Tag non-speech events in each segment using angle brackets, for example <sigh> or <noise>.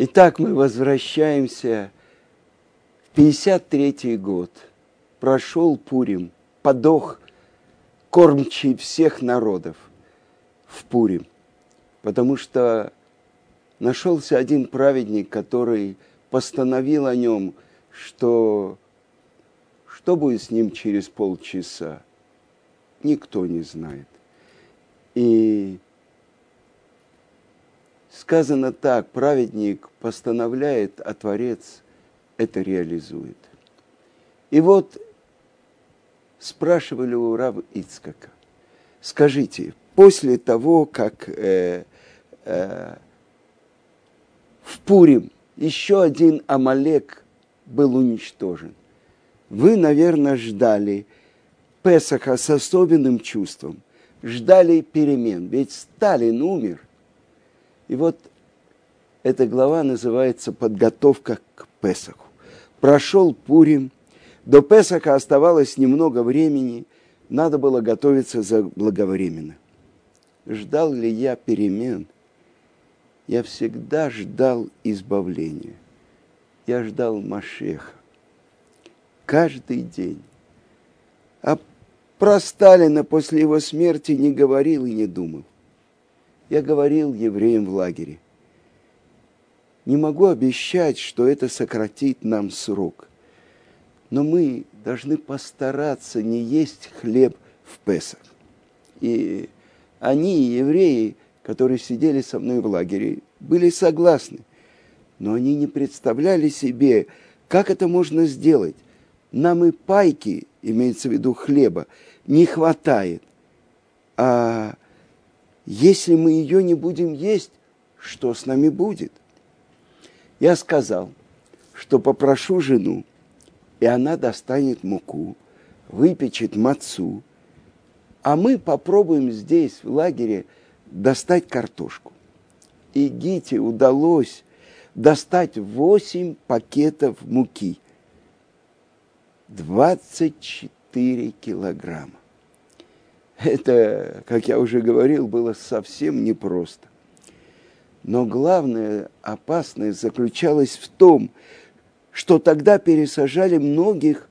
Итак, мы возвращаемся в 53 год. Прошел Пурим, подох кормчий всех народов в Пурим. Потому что нашелся один праведник, который постановил о нем, что что будет с ним через полчаса, никто не знает. И сказано так, праведник постановляет, а Творец это реализует. И вот спрашивали у Рава Ицкака, скажите, после того, как э, э, в Пурим еще один Амалек был уничтожен, вы, наверное, ждали Песаха с особенным чувством, ждали перемен, ведь Сталин умер. И вот эта глава называется «Подготовка к Песаху». Прошел Пурим, до Песаха оставалось немного времени, надо было готовиться заблаговременно. Ждал ли я перемен? Я всегда ждал избавления. Я ждал Машеха каждый день. А про Сталина после его смерти не говорил и не думал. Я говорил евреям в лагере. Не могу обещать, что это сократит нам срок. Но мы должны постараться не есть хлеб в Песах. И они, евреи, которые сидели со мной в лагере, были согласны. Но они не представляли себе, как это можно сделать нам и пайки, имеется в виду хлеба, не хватает. А если мы ее не будем есть, что с нами будет? Я сказал, что попрошу жену, и она достанет муку, выпечет мацу, а мы попробуем здесь, в лагере, достать картошку. И Гите удалось достать восемь пакетов муки – 24 килограмма. Это, как я уже говорил, было совсем непросто. Но главное опасность заключалась в том, что тогда пересажали многих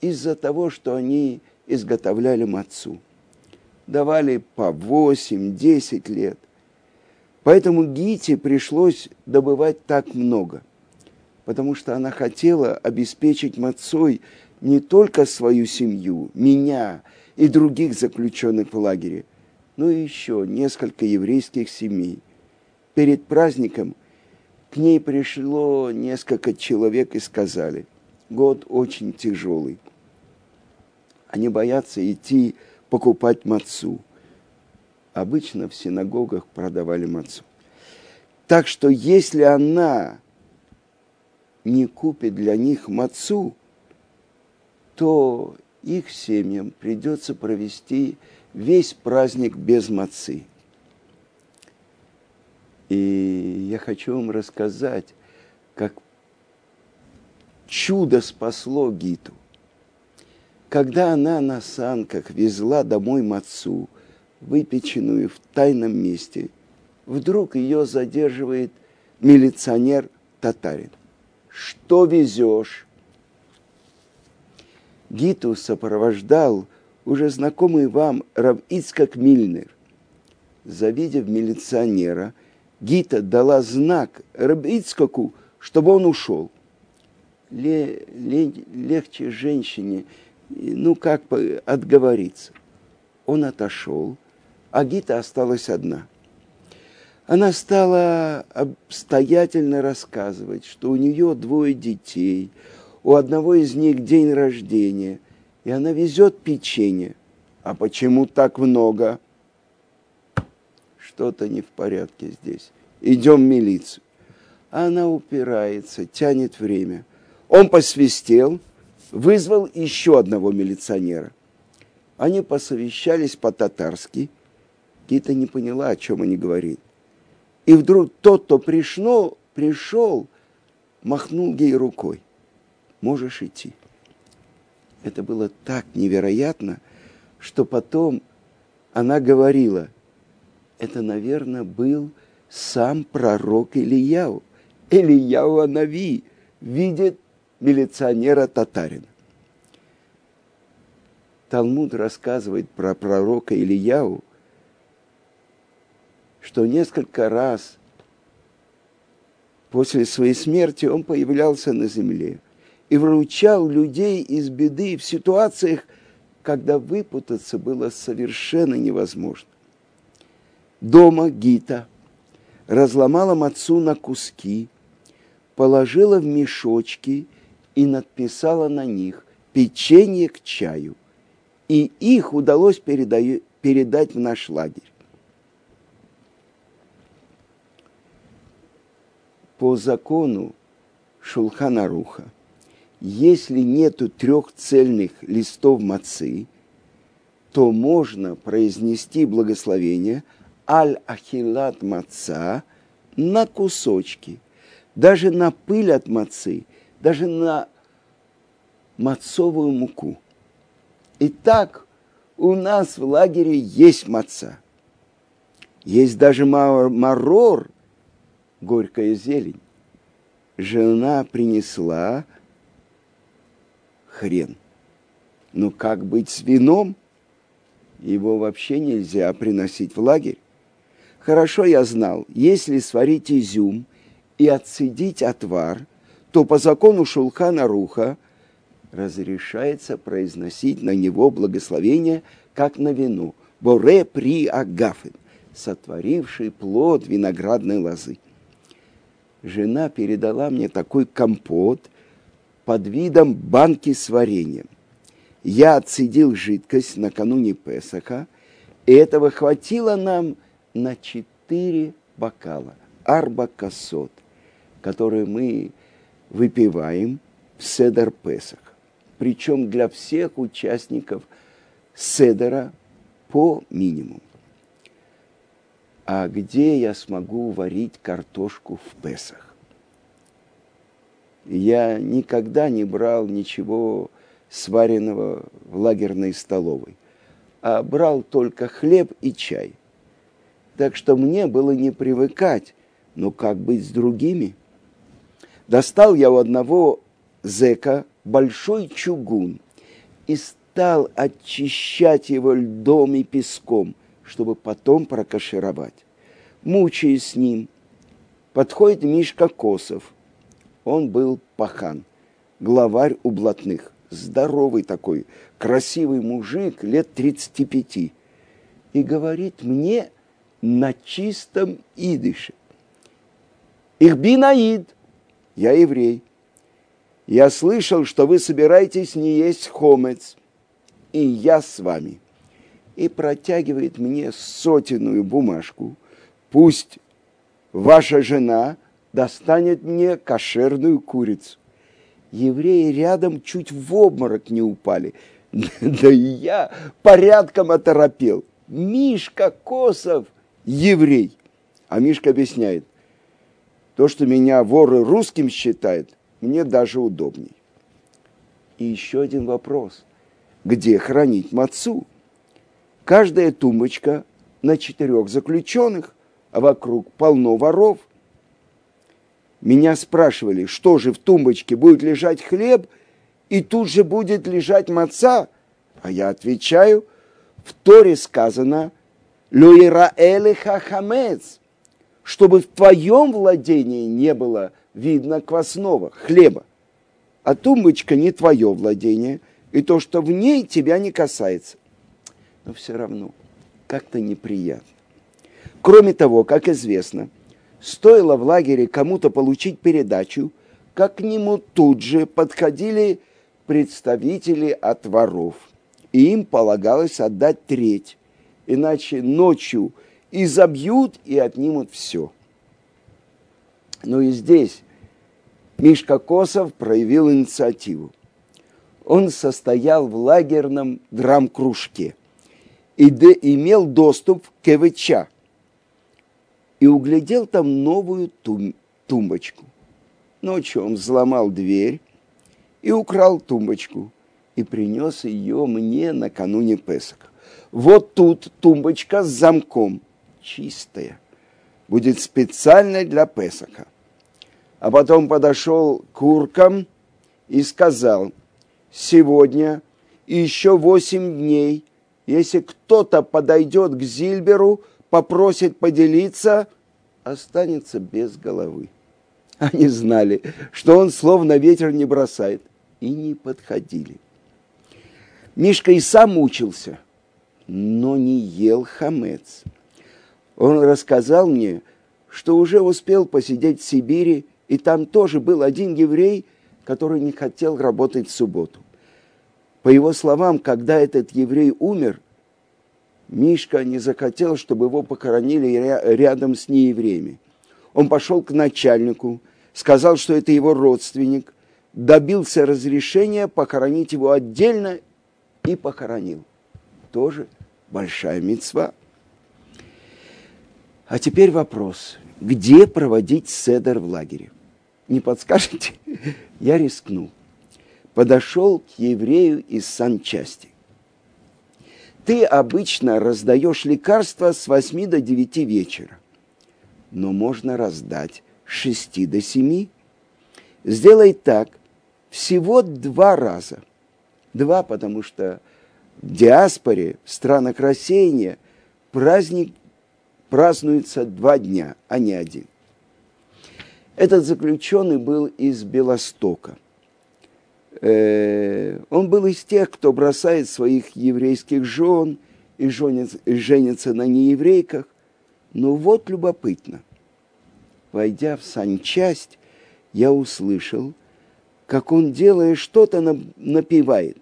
из-за того, что они изготовляли мацу. Давали по 8-10 лет. Поэтому Гите пришлось добывать так много, потому что она хотела обеспечить мацой не только свою семью, меня и других заключенных в лагере, но и еще несколько еврейских семей. Перед праздником к ней пришло несколько человек и сказали, год очень тяжелый. Они боятся идти покупать мацу. Обычно в синагогах продавали мацу. Так что если она не купит для них мацу, то их семьям придется провести весь праздник без мацы. И я хочу вам рассказать, как чудо спасло Гиту. Когда она на санках везла домой мацу, выпеченную в тайном месте, вдруг ее задерживает милиционер-татарин. Что везешь? Гиту сопровождал уже знакомый вам Рав Ицкак Мильнер. Завидев милиционера, Гита дала знак Рав Ицкаку, чтобы он ушел. Ле, ле, легче женщине, ну как отговориться. Он отошел, а Гита осталась одна. Она стала обстоятельно рассказывать, что у нее двое детей – у одного из них день рождения, и она везет печенье. А почему так много? Что-то не в порядке здесь. Идем в милицию. Она упирается, тянет время. Он посвистел, вызвал еще одного милиционера. Они посовещались по-татарски. Гита не поняла, о чем они говорили. И вдруг тот, кто пришел, пришел, махнул ей рукой можешь идти. Это было так невероятно, что потом она говорила, это, наверное, был сам пророк Ильяу. Ильяу Нави видит милиционера татарина. Талмуд рассказывает про пророка Ильяу, что несколько раз после своей смерти он появлялся на земле и вручал людей из беды в ситуациях, когда выпутаться было совершенно невозможно. Дома Гита разломала мацу на куски, положила в мешочки и надписала на них печенье к чаю – и их удалось передаю, передать в наш лагерь. По закону Шулхана Руха, если нету трех цельных листов мацы, то можно произнести благословение аль-ахилат маца на кусочки, даже на пыль от мацы, даже на мацовую муку – Итак, у нас в лагере есть маца. Есть даже марор, горькая зелень. Жена принесла хрен. Но как быть с вином? Его вообще нельзя приносить в лагерь. Хорошо я знал, если сварить изюм и отцедить отвар, то по закону Шулхана Руха разрешается произносить на него благословение, как на вину. Боре при агафен, сотворивший плод виноградной лозы. Жена передала мне такой компот под видом банки с вареньем. Я отцедил жидкость накануне Песаха, и этого хватило нам на четыре бокала, арба косот, которые мы выпиваем в Седер Песах причем для всех участников седера по минимуму. А где я смогу варить картошку в Песах? Я никогда не брал ничего сваренного в лагерной столовой, а брал только хлеб и чай. Так что мне было не привыкать, но как быть с другими? Достал я у одного зека большой чугун и стал очищать его льдом и песком, чтобы потом прокашировать. Мучаясь с ним, подходит Мишка Косов. Он был пахан, главарь у блатных, здоровый такой, красивый мужик, лет 35. И говорит мне на чистом идыше. Их бинаид, я еврей я слышал, что вы собираетесь не есть хомец, и я с вами. И протягивает мне сотенную бумажку. Пусть ваша жена достанет мне кошерную курицу. Евреи рядом чуть в обморок не упали. <laughs> Да и я порядком оторопел. Мишка Косов, еврей. А Мишка объясняет, то, что меня воры русским считают, мне даже удобней. И еще один вопрос. Где хранить мацу? Каждая тумбочка на четырех заключенных, а вокруг полно воров. Меня спрашивали, что же в тумбочке будет лежать хлеб, и тут же будет лежать маца. А я отвечаю, в Торе сказано «Люира элиха хамец», чтобы в твоем владении не было видно квасного, хлеба. А тумбочка не твое владение, и то, что в ней, тебя не касается. Но все равно как-то неприятно. Кроме того, как известно, стоило в лагере кому-то получить передачу, как к нему тут же подходили представители от воров. И им полагалось отдать треть, иначе ночью изобьют и отнимут все. Но и здесь Мишка Косов проявил инициативу. Он состоял в лагерном драм-кружке и имел доступ к КВЧ и углядел там новую тум тумбочку. Ночью он взломал дверь и украл тумбочку и принес ее мне накануне Песока. Вот тут тумбочка с замком, чистая, будет специально для Песока. а потом подошел к уркам и сказал, сегодня и еще восемь дней, если кто-то подойдет к Зильберу, попросит поделиться, останется без головы. Они знали, что он словно ветер не бросает, и не подходили. Мишка и сам мучился, но не ел хамец. Он рассказал мне, что уже успел посидеть в Сибири, и там тоже был один еврей, который не хотел работать в субботу. По его словам, когда этот еврей умер, Мишка не захотел, чтобы его похоронили рядом с неевреями. Он пошел к начальнику, сказал, что это его родственник, добился разрешения похоронить его отдельно и похоронил. Тоже большая мецва. А теперь вопрос. Где проводить седер в лагере? Не подскажете? <laughs> Я рискнул. Подошел к еврею из санчасти. Ты обычно раздаешь лекарства с 8 до 9 вечера, но можно раздать с 6 до 7. Сделай так всего два раза. Два, потому что в диаспоре, в странах рассеяния, праздник празднуется два дня, а не один. Этот заключенный был из Белостока. Э, он был из тех, кто бросает своих еврейских жен и женится, женится на нееврейках. Но вот любопытно. Войдя в санчасть, я услышал, как он, делая что-то, напевает.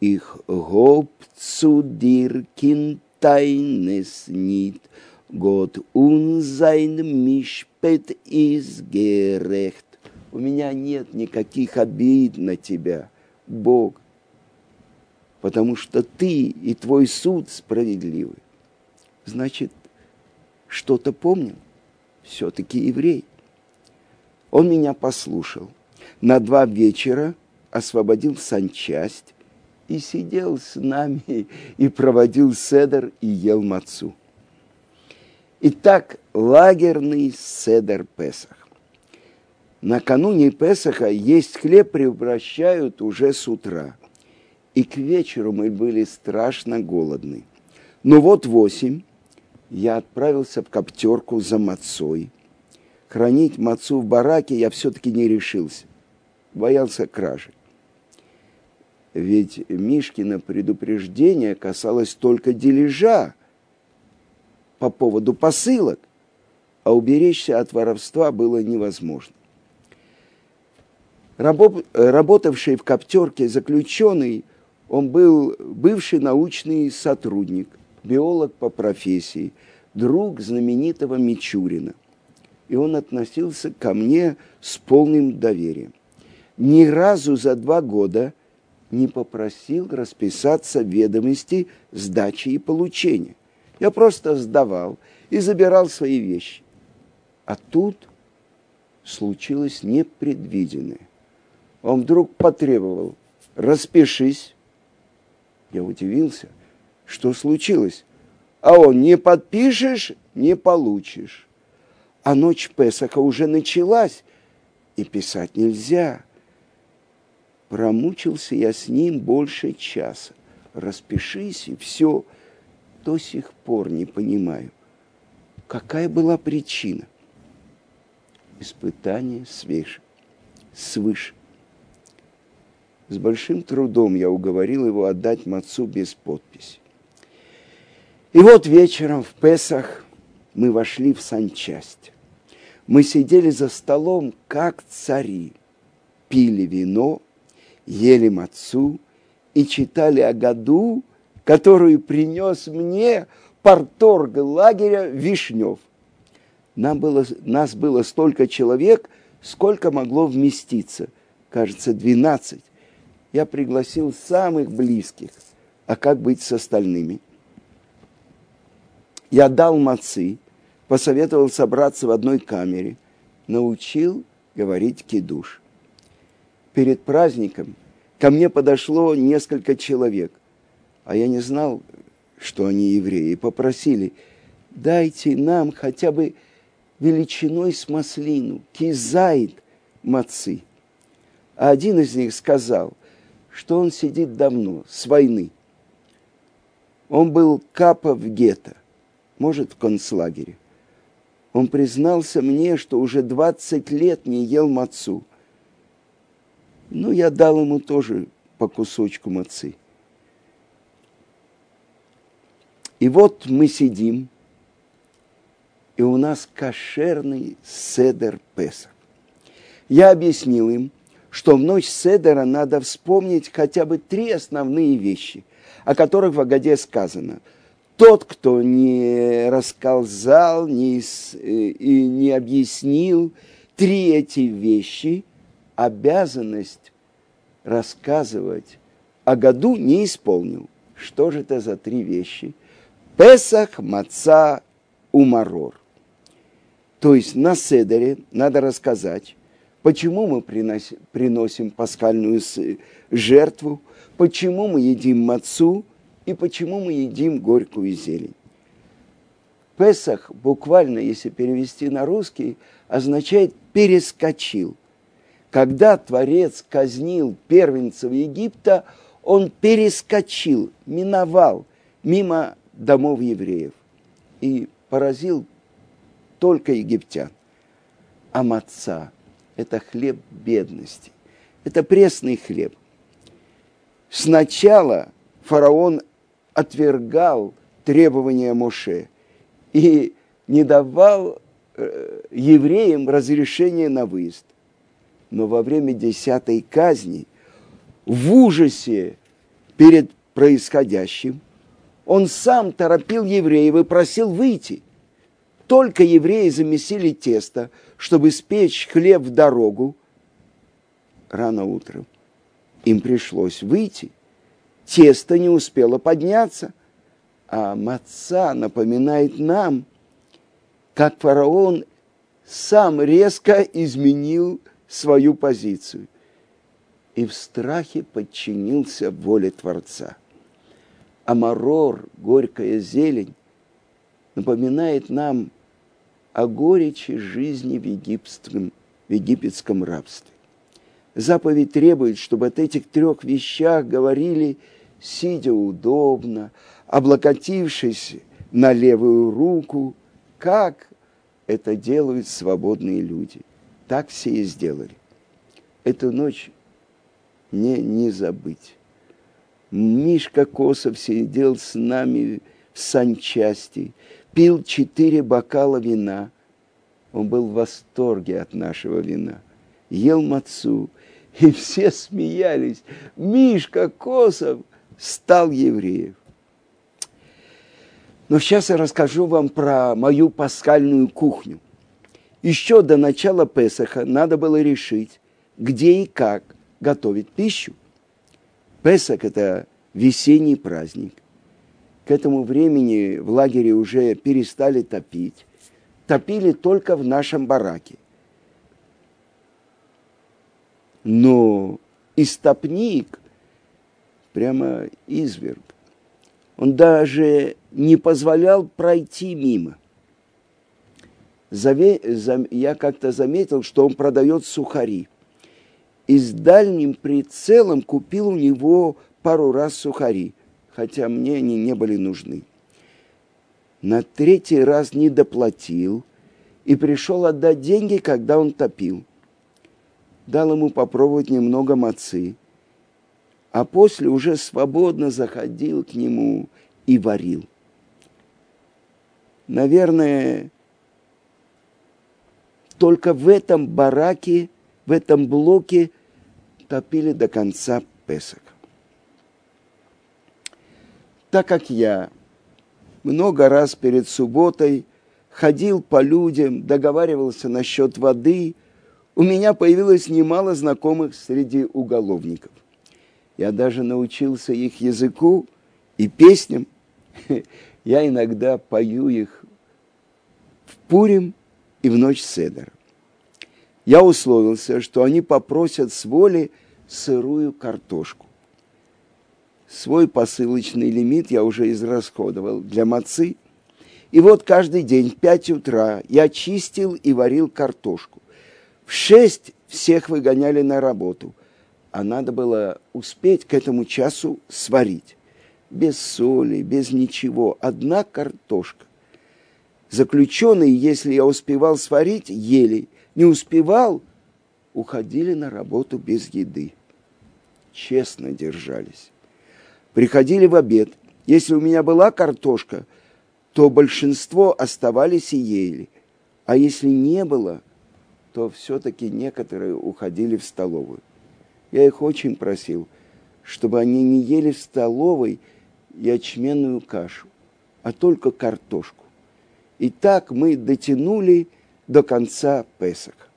Их гоп цудир кинтайнес нит – Год унзайн мишпет из герехт. У меня нет никаких обид на тебя, Бог, потому что ты и твой суд справедливый. Значит, что-то помнил, все-таки еврей. Он меня послушал. На два вечера освободил санчасть и сидел с нами и проводил седер и ел мацу. Итак, лагерный седер Песах. Накануне Песаха есть хлеб превращают уже с утра. И к вечеру мы были страшно голодны. Но вот восемь я отправился в коптерку за мацой. Хранить мацу в бараке я все-таки не решился. Боялся кражи. Ведь Мишкина предупреждение касалось только дележа, по поводу посылок, а уберечься от воровства было невозможно. Работавший в коптерке заключенный, он был бывший научный сотрудник, биолог по профессии, друг знаменитого Мичурина. И он относился ко мне с полным доверием. Ни разу за два года не попросил расписаться в ведомости сдачи и получения. Я просто сдавал и забирал свои вещи. А тут случилось непредвиденное. Он вдруг потребовал, распишись. Я удивился, что случилось. А он, не подпишешь, не получишь. А ночь Песаха уже началась, и писать нельзя. Промучился я с ним больше часа. Распишись, и все до сих пор не понимаю, какая была причина. Испытание свыше. свыше. С большим трудом я уговорил его отдать мацу без подписи. И вот вечером в Песах мы вошли в санчасть. Мы сидели за столом, как цари, пили вино, ели мацу и читали о году, которую принес мне порторг лагеря Вишнев. Нам было, нас было столько человек, сколько могло вместиться. Кажется, 12. Я пригласил самых близких. А как быть с остальными? Я дал мацы, посоветовал собраться в одной камере, научил говорить кидуш. Перед праздником ко мне подошло несколько человек – а я не знал, что они евреи, и попросили, дайте нам хотя бы величиной с маслину, кизайт мацы. А один из них сказал, что он сидит давно, с войны. Он был капа в гетто, может, в концлагере. Он признался мне, что уже 20 лет не ел мацу. Ну, я дал ему тоже по кусочку мацы. И вот мы сидим, и у нас кошерный седер Песах. Я объяснил им, что в ночь седера надо вспомнить хотя бы три основные вещи, о которых в Агаде сказано. Тот, кто не рассказал не, э, и не объяснил три эти вещи, обязанность рассказывать о году не исполнил. Что же это за три вещи? Песах, маца, умарор. То есть на Седере надо рассказать, почему мы приносим, приносим пасхальную жертву, почему мы едим мацу и почему мы едим горькую зелень. Песах буквально, если перевести на русский, означает «перескочил». Когда Творец казнил первенцев Египта, он перескочил, миновал мимо домов евреев и поразил только египтян. А маца – это хлеб бедности. Это пресный хлеб. Сначала фараон отвергал требования Моше и не давал э, евреям разрешения на выезд. Но во время десятой казни, в ужасе перед происходящим, он сам торопил евреев и просил выйти – только евреи замесили тесто, чтобы спечь хлеб в дорогу, рано утром им пришлось выйти. Тесто не успело подняться, а маца напоминает нам, как фараон сам резко изменил свою позицию и в страхе подчинился воле Творца. Амарор, горькая зелень, напоминает нам о горечи жизни в египетском, в египетском рабстве. Заповедь требует, чтобы от этих трех вещах говорили, сидя удобно, облокотившись на левую руку, как это делают свободные люди. Так все и сделали. Эту ночь мне не забыть. Мишка Косов сидел с нами в санчасти, пил четыре бокала вина. Он был в восторге от нашего вина. Ел мацу, и все смеялись. Мишка Косов стал евреем. Но сейчас я расскажу вам про мою пасхальную кухню. Еще до начала Песаха надо было решить, где и как готовить пищу. Песах – это весенний праздник. К этому времени в лагере уже перестали топить. Топили только в нашем бараке. Но истопник прямо изверг. Он даже не позволял пройти мимо. Я как-то заметил, что он продает сухари. И с дальним прицелом купил у него пару раз сухари – хотя мне они не были нужны. На третий раз не доплатил и пришел отдать деньги, когда он топил. Дал ему попробовать немного мацы, а после уже свободно заходил к нему и варил. Наверное, только в этом бараке, в этом блоке топили до конца Песок так как я много раз перед субботой ходил по людям, договаривался насчет воды, у меня появилось немало знакомых среди уголовников. Я даже научился их языку и песням. <laughs> Я иногда пою их в Пурим и в ночь Седера. Я условился, что они попросят с воли сырую картошку свой посылочный лимит я уже израсходовал для мацы, И вот каждый день в пять утра я чистил и варил картошку. В шесть всех выгоняли на работу, а надо было успеть к этому часу сварить. Без соли, без ничего, одна картошка. Заключенные, если я успевал сварить, ели. Не успевал, уходили на работу без еды. Честно держались. Приходили в обед. Если у меня была картошка, то большинство оставались и ели. А если не было, то все-таки некоторые уходили в столовую. Я их очень просил, чтобы они не ели в столовой ячменную кашу, а только картошку. И так мы дотянули до конца Песаха.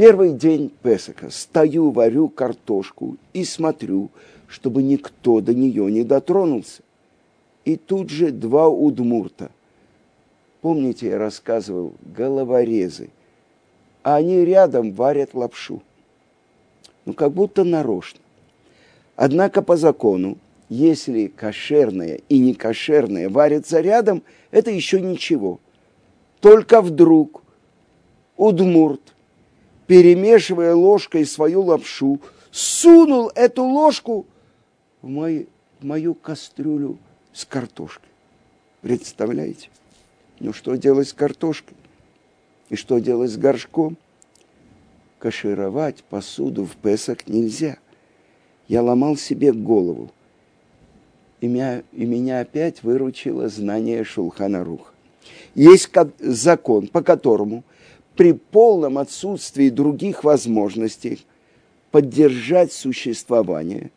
Первый день Песаха стою, варю картошку и смотрю, чтобы никто до нее не дотронулся. И тут же два удмурта. Помните, я рассказывал, головорезы. А они рядом варят лапшу. Ну, как будто нарочно. Однако по закону, если кошерное и некошерное варятся рядом, это еще ничего. Только вдруг удмурт, перемешивая ложкой свою лапшу, сунул эту ложку в, мой, в мою кастрюлю с картошкой. Представляете? Ну что делать с картошкой? И что делать с горшком? Кашировать посуду в Песах нельзя. Я ломал себе голову. И меня, и меня опять выручило знание Шулхана Руха. Есть закон, по которому при полном отсутствии других возможностей поддержать существование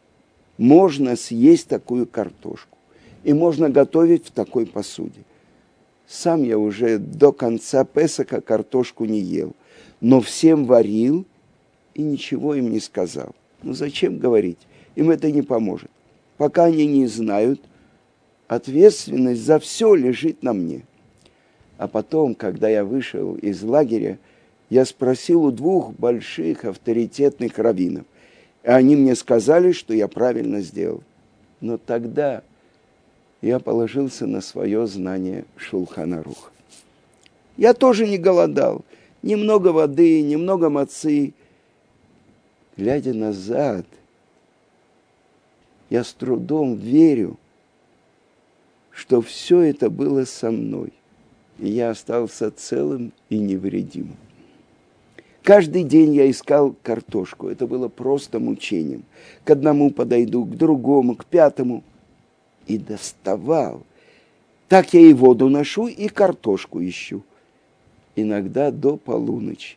– можно съесть такую картошку. И можно готовить в такой посуде. Сам я уже до конца Песока картошку не ел, но всем варил и ничего им не сказал. Ну зачем говорить? Им это не поможет. Пока они не знают, ответственность за все лежит на мне. А потом, когда я вышел из лагеря, я спросил у двух больших авторитетных раввинов, и они мне сказали, что я правильно сделал. Но тогда я положился на свое знание Шулханаруха. Я тоже не голодал. Немного воды, немного мацы. Глядя назад, я с трудом верю, что все это было со мной, и я остался целым и невредимым. Каждый день я искал картошку. Это было просто мучением. К одному подойду, к другому, к пятому. И доставал. Так я и воду ношу, и картошку ищу. Иногда до полуночи.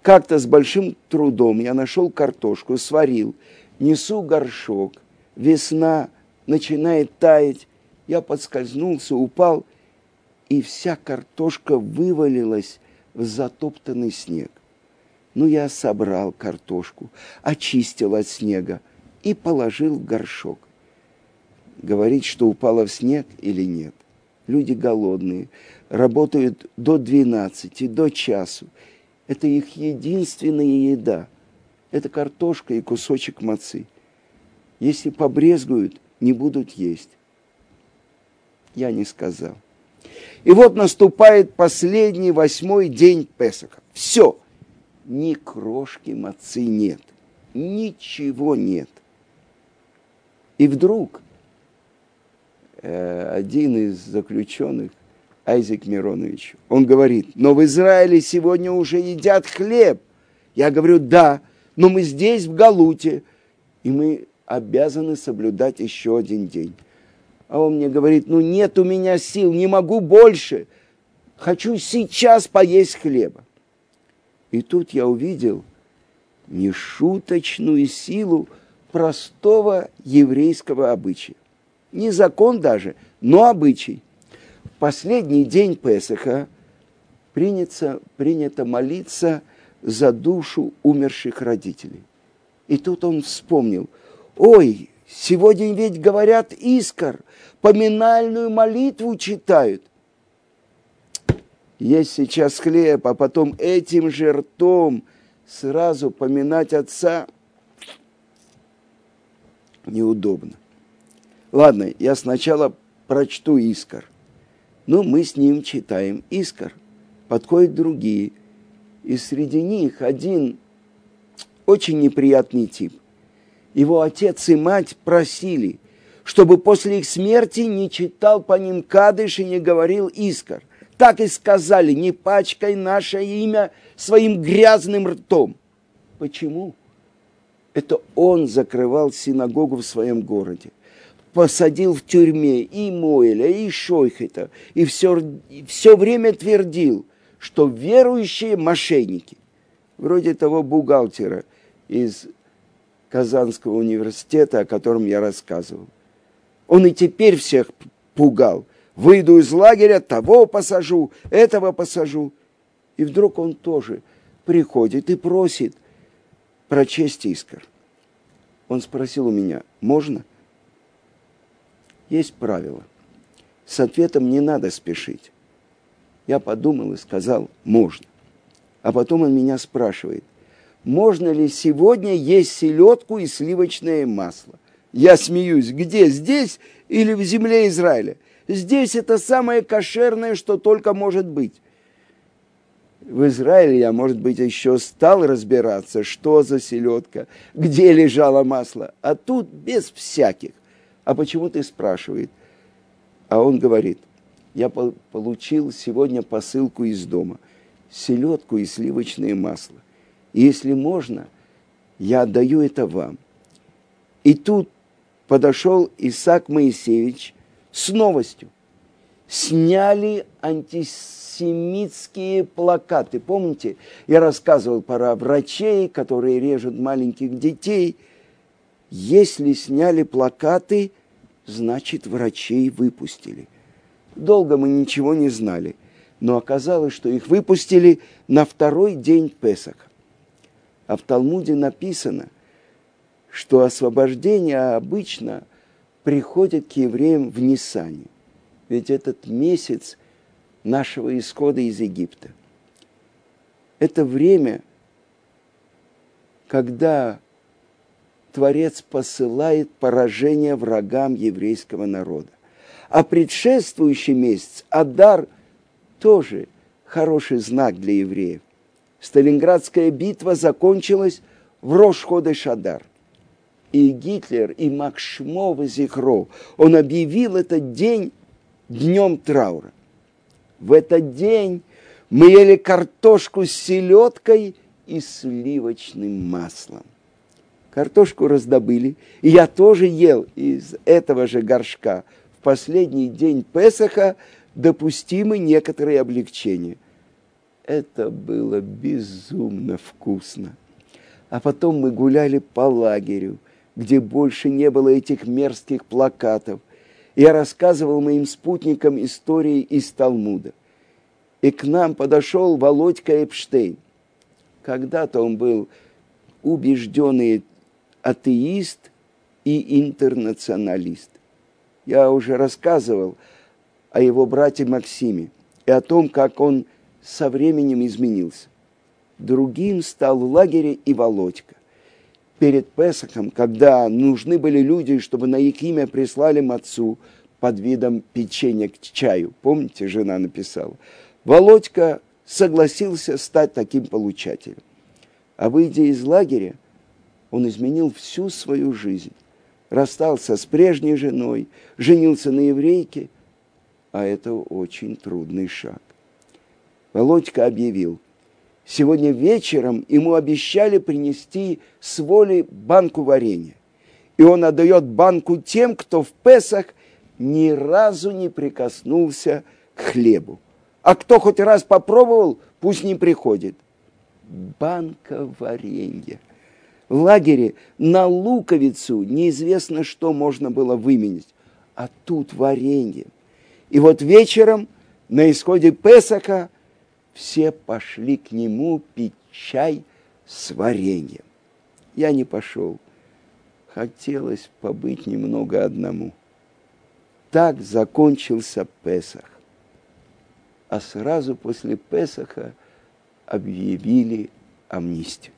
Как-то с большим трудом я нашел картошку, сварил, несу горшок. Весна начинает таять. Я подскользнулся, упал, и вся картошка вывалилась в затоптанный снег. Ну, я собрал картошку, очистил от снега и положил в горшок. Говорить, что упало в снег или нет. Люди голодные, работают до 12, до часу. Это их единственная еда. Это картошка и кусочек мацы. Если побрезгуют, не будут есть. Я не сказал. И вот наступает последний восьмой день Песаха. Все ни крошки мацы нет, ничего нет. И вдруг э, один из заключенных, Айзек Миронович, он говорит, но в Израиле сегодня уже едят хлеб. Я говорю, да, но мы здесь, в Галуте, и мы обязаны соблюдать еще один день. А он мне говорит, ну нет у меня сил, не могу больше. Хочу сейчас поесть хлеба. И тут я увидел нешуточную силу простого еврейского обычая. Не закон даже, но обычай. В последний день Песаха принято, принято молиться за душу умерших родителей. И тут он вспомнил, ой, сегодня ведь говорят искр, поминальную молитву читают есть сейчас хлеб, а потом этим же ртом сразу поминать отца неудобно. Ладно, я сначала прочту искр. Но мы с ним читаем Искар. Подходят другие. И среди них один очень неприятный тип. Его отец и мать просили, чтобы после их смерти не читал по ним кадыш и не говорил Искар. Так и сказали, не пачкай наше имя своим грязным ртом. Почему? Это он закрывал синагогу в своем городе. Посадил в тюрьме и Моэля, и Шойхета, и все, и все время твердил, что верующие мошенники. Вроде того бухгалтера из Казанского университета, о котором я рассказывал. Он и теперь всех пугал. Выйду из лагеря, того посажу, этого посажу. И вдруг он тоже приходит и просит – прочесть искр. Он спросил у меня, можно? Есть правило. С ответом не надо спешить. Я подумал и сказал, можно. А потом он меня спрашивает, можно ли сегодня есть селедку и сливочное масло? Я смеюсь, где, здесь или в земле Израиля? Здесь это самое кошерное, что только может быть в Израиле я, может быть, еще стал разбираться, что за селедка, где лежало масло. А тут без всяких. А почему ты спрашивает? А он говорит, я получил сегодня посылку из дома. Селедку и сливочное масло. Если можно, я отдаю это вам. И тут подошел Исаак Моисеевич с новостью. Сняли антисемитские антисемитские плакаты. Помните, я рассказывал про врачей, которые режут маленьких детей. Если сняли плакаты, значит, врачей выпустили. Долго мы ничего не знали, но оказалось, что их выпустили на второй день Песаха. А в Талмуде написано, что освобождение обычно приходит к евреям в Нисане. Ведь этот месяц – нашего исхода из Египта. Это время, когда Творец посылает поражение врагам еврейского народа. А предшествующий месяц, Адар, тоже хороший знак для евреев. Сталинградская битва закончилась в Рошходе Шадар. И Гитлер, и Макшмов, и Зихро, он объявил этот день днем траура. В этот день мы ели картошку с селедкой и сливочным маслом. Картошку раздобыли, и я тоже ел из этого же горшка. В последний день Песаха допустимы некоторые облегчения. Это было безумно вкусно. А потом мы гуляли по лагерю, где больше не было этих мерзких плакатов, я рассказывал моим спутникам истории из Талмуда. И к нам подошел Володька Эпштейн. Когда-то он был убежденный атеист и интернационалист. Я уже рассказывал о его брате Максиме и о том, как он со временем изменился. Другим стал в лагере и Володька перед Песохом, когда нужны были люди, чтобы на их имя прислали мацу под видом печенья к чаю. Помните, жена написала. Володька согласился стать таким получателем. А выйдя из лагеря, он изменил всю свою жизнь. Расстался с прежней женой, женился на еврейке, а это очень трудный шаг. Володька объявил – Сегодня вечером ему обещали принести с воли банку варенья. И он отдает банку тем, кто в Песах ни разу не прикоснулся к хлебу. А кто хоть раз попробовал, пусть не приходит. Банка варенья. В лагере на луковицу неизвестно, что можно было выменить. А тут варенье. И вот вечером на исходе Песаха все пошли к нему пить чай с вареньем. Я не пошел. Хотелось побыть немного одному. Так закончился Песах. А сразу после Песаха объявили амнистию.